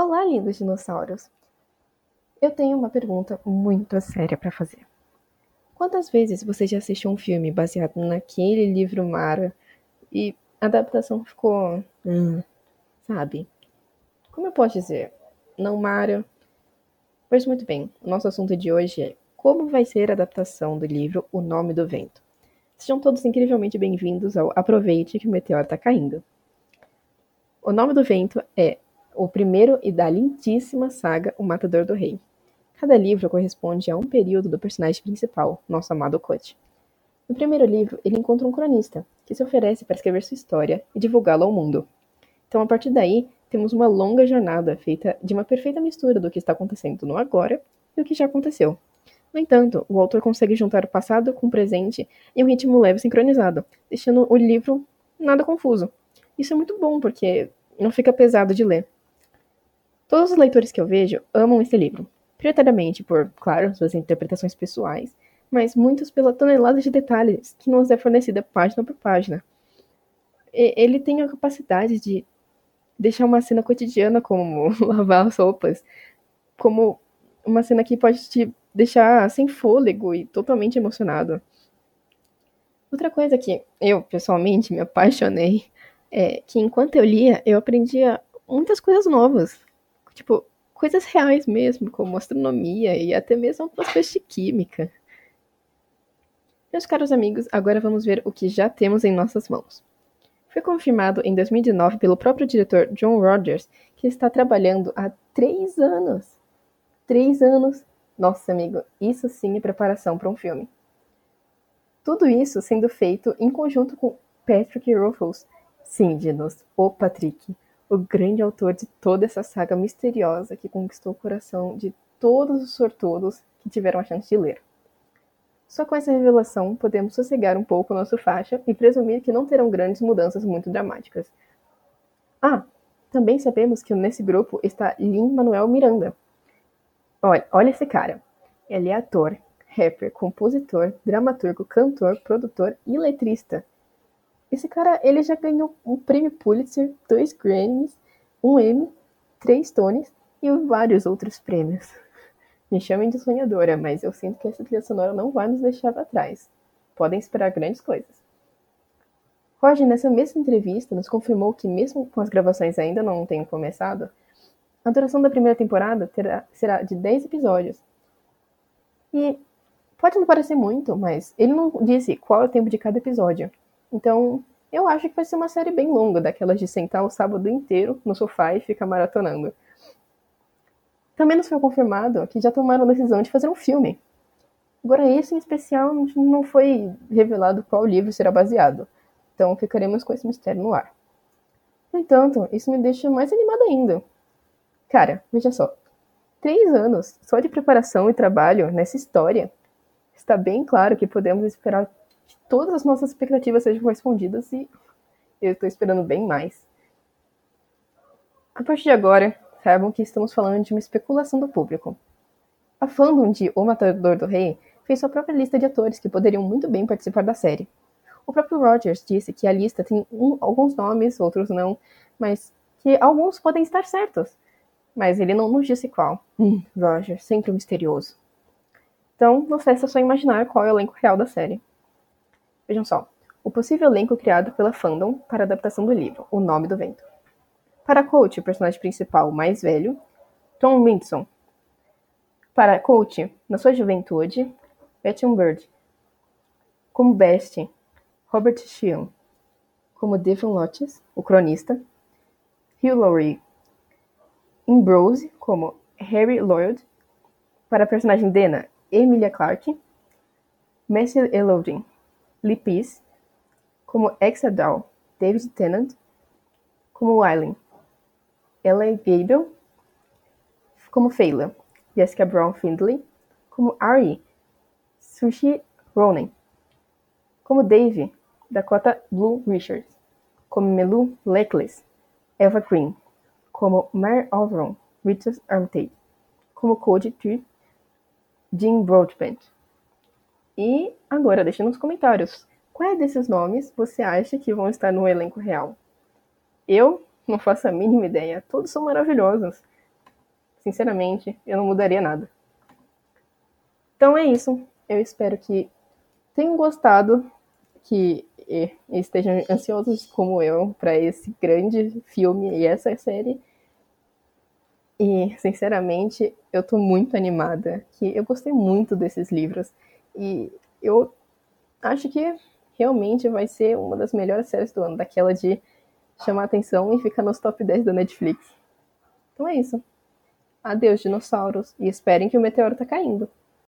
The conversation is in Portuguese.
Olá, lindos dinossauros! Eu tenho uma pergunta muito séria para fazer. Quantas vezes você já assistiu um filme baseado naquele livro Mara e a adaptação ficou. Hum, sabe? Como eu posso dizer? Não Mara. Pois muito bem, o nosso assunto de hoje é como vai ser a adaptação do livro O Nome do Vento. Sejam todos incrivelmente bem-vindos ao Aproveite que o Meteoro está caindo. O Nome do Vento é o primeiro e da lindíssima saga O Matador do Rei. Cada livro corresponde a um período do personagem principal, nosso amado Cut. No primeiro livro, ele encontra um cronista, que se oferece para escrever sua história e divulgá-la ao mundo. Então, a partir daí, temos uma longa jornada feita de uma perfeita mistura do que está acontecendo no agora e o que já aconteceu. No entanto, o autor consegue juntar o passado com o presente em um ritmo leve e sincronizado, deixando o livro nada confuso. Isso é muito bom, porque não fica pesado de ler. Todos os leitores que eu vejo amam esse livro, prioritariamente por, claro, suas interpretações pessoais, mas muitos pela tonelada de detalhes que nos é fornecida página por página. E ele tem a capacidade de deixar uma cena cotidiana, como lavar as roupas, como uma cena que pode te deixar sem fôlego e totalmente emocionado. Outra coisa que eu, pessoalmente, me apaixonei é que enquanto eu lia, eu aprendia muitas coisas novas. Tipo, coisas reais mesmo, como astronomia e até mesmo algumas de química. Meus caros amigos, agora vamos ver o que já temos em nossas mãos. Foi confirmado em 2019 pelo próprio diretor John Rogers que está trabalhando há três anos. Três anos nossa, amigo, isso sim é preparação para um filme. Tudo isso sendo feito em conjunto com Patrick Ruffles. Sim, Dinos, o Patrick, o grande autor de toda essa saga misteriosa que conquistou o coração de todos os sortudos que tiveram a chance de ler. Só com essa revelação podemos sossegar um pouco nosso faixa e presumir que não terão grandes mudanças muito dramáticas. Ah, também sabemos que nesse grupo está Lin-Manuel Miranda, Olha, olha esse cara. Ele é ator, rapper, compositor, dramaturgo, cantor, produtor e letrista. Esse cara, ele já ganhou um prêmio Pulitzer, dois Grammys, um Emmy, três Tonys e vários outros prêmios. Me chamem de sonhadora, mas eu sinto que essa trilha sonora não vai nos deixar para trás. Podem esperar grandes coisas. Roger, nessa mesma entrevista, nos confirmou que, mesmo com as gravações ainda não tenham começado, a duração da primeira temporada terá, será de 10 episódios. E pode não parecer muito, mas ele não disse qual é o tempo de cada episódio. Então, eu acho que vai ser uma série bem longa, daquelas de sentar o sábado inteiro no sofá e ficar maratonando. Também nos foi confirmado que já tomaram a decisão de fazer um filme. Agora, esse em especial não foi revelado qual livro será baseado, então ficaremos com esse mistério no ar. No entanto, isso me deixa mais animada ainda, Cara, veja só. Três anos só de preparação e trabalho nessa história. Está bem claro que podemos esperar todas as nossas expectativas sejam respondidas e eu estou esperando bem mais. A partir de agora, saibam que estamos falando de uma especulação do público. A fandom de O Matador do Rei fez sua própria lista de atores que poderiam muito bem participar da série. O próprio Rogers disse que a lista tem um, alguns nomes, outros não, mas que alguns podem estar certos mas ele não nos disse qual. Hum, Roger, sempre misterioso. Então, não resta só imaginar qual é o elenco real da série. Vejam só, o possível elenco criado pela fandom para a adaptação do livro, O Nome do Vento. Para Coach, o personagem principal mais velho, Tom Winson. Para Coach, na sua juventude, Betty Bird. Como Best, Robert Sheehan. Como Devon Lottis, o cronista. Hugh Laurie, Ambrose como Harry Lloyd, para a personagem Dena, Emilia Clarke, Messi Elodin, Peace, como Exadal, David Tennant, como Eileen, Ella Gable, como Feyla, Jessica Brown Findlay, como Ari, Sushi Ronan, como Dave, Dakota Blue Richards, como Melu Leckless, Eva Green, como Mar Overon, Richard Armitage, como Code Tree, Jim Broadbent. E agora, deixe nos comentários quais desses nomes você acha que vão estar no elenco real. Eu não faço a mínima ideia, todos são maravilhosos. sinceramente, eu não mudaria nada. Então é isso. Eu espero que tenham gostado, que estejam ansiosos como eu para esse grande filme e essa série. E, sinceramente, eu tô muito animada, que eu gostei muito desses livros e eu acho que realmente vai ser uma das melhores séries do ano, daquela de chamar atenção e ficar nos top 10 da Netflix. Então é isso. Adeus, dinossauros, e esperem que o meteoro tá caindo.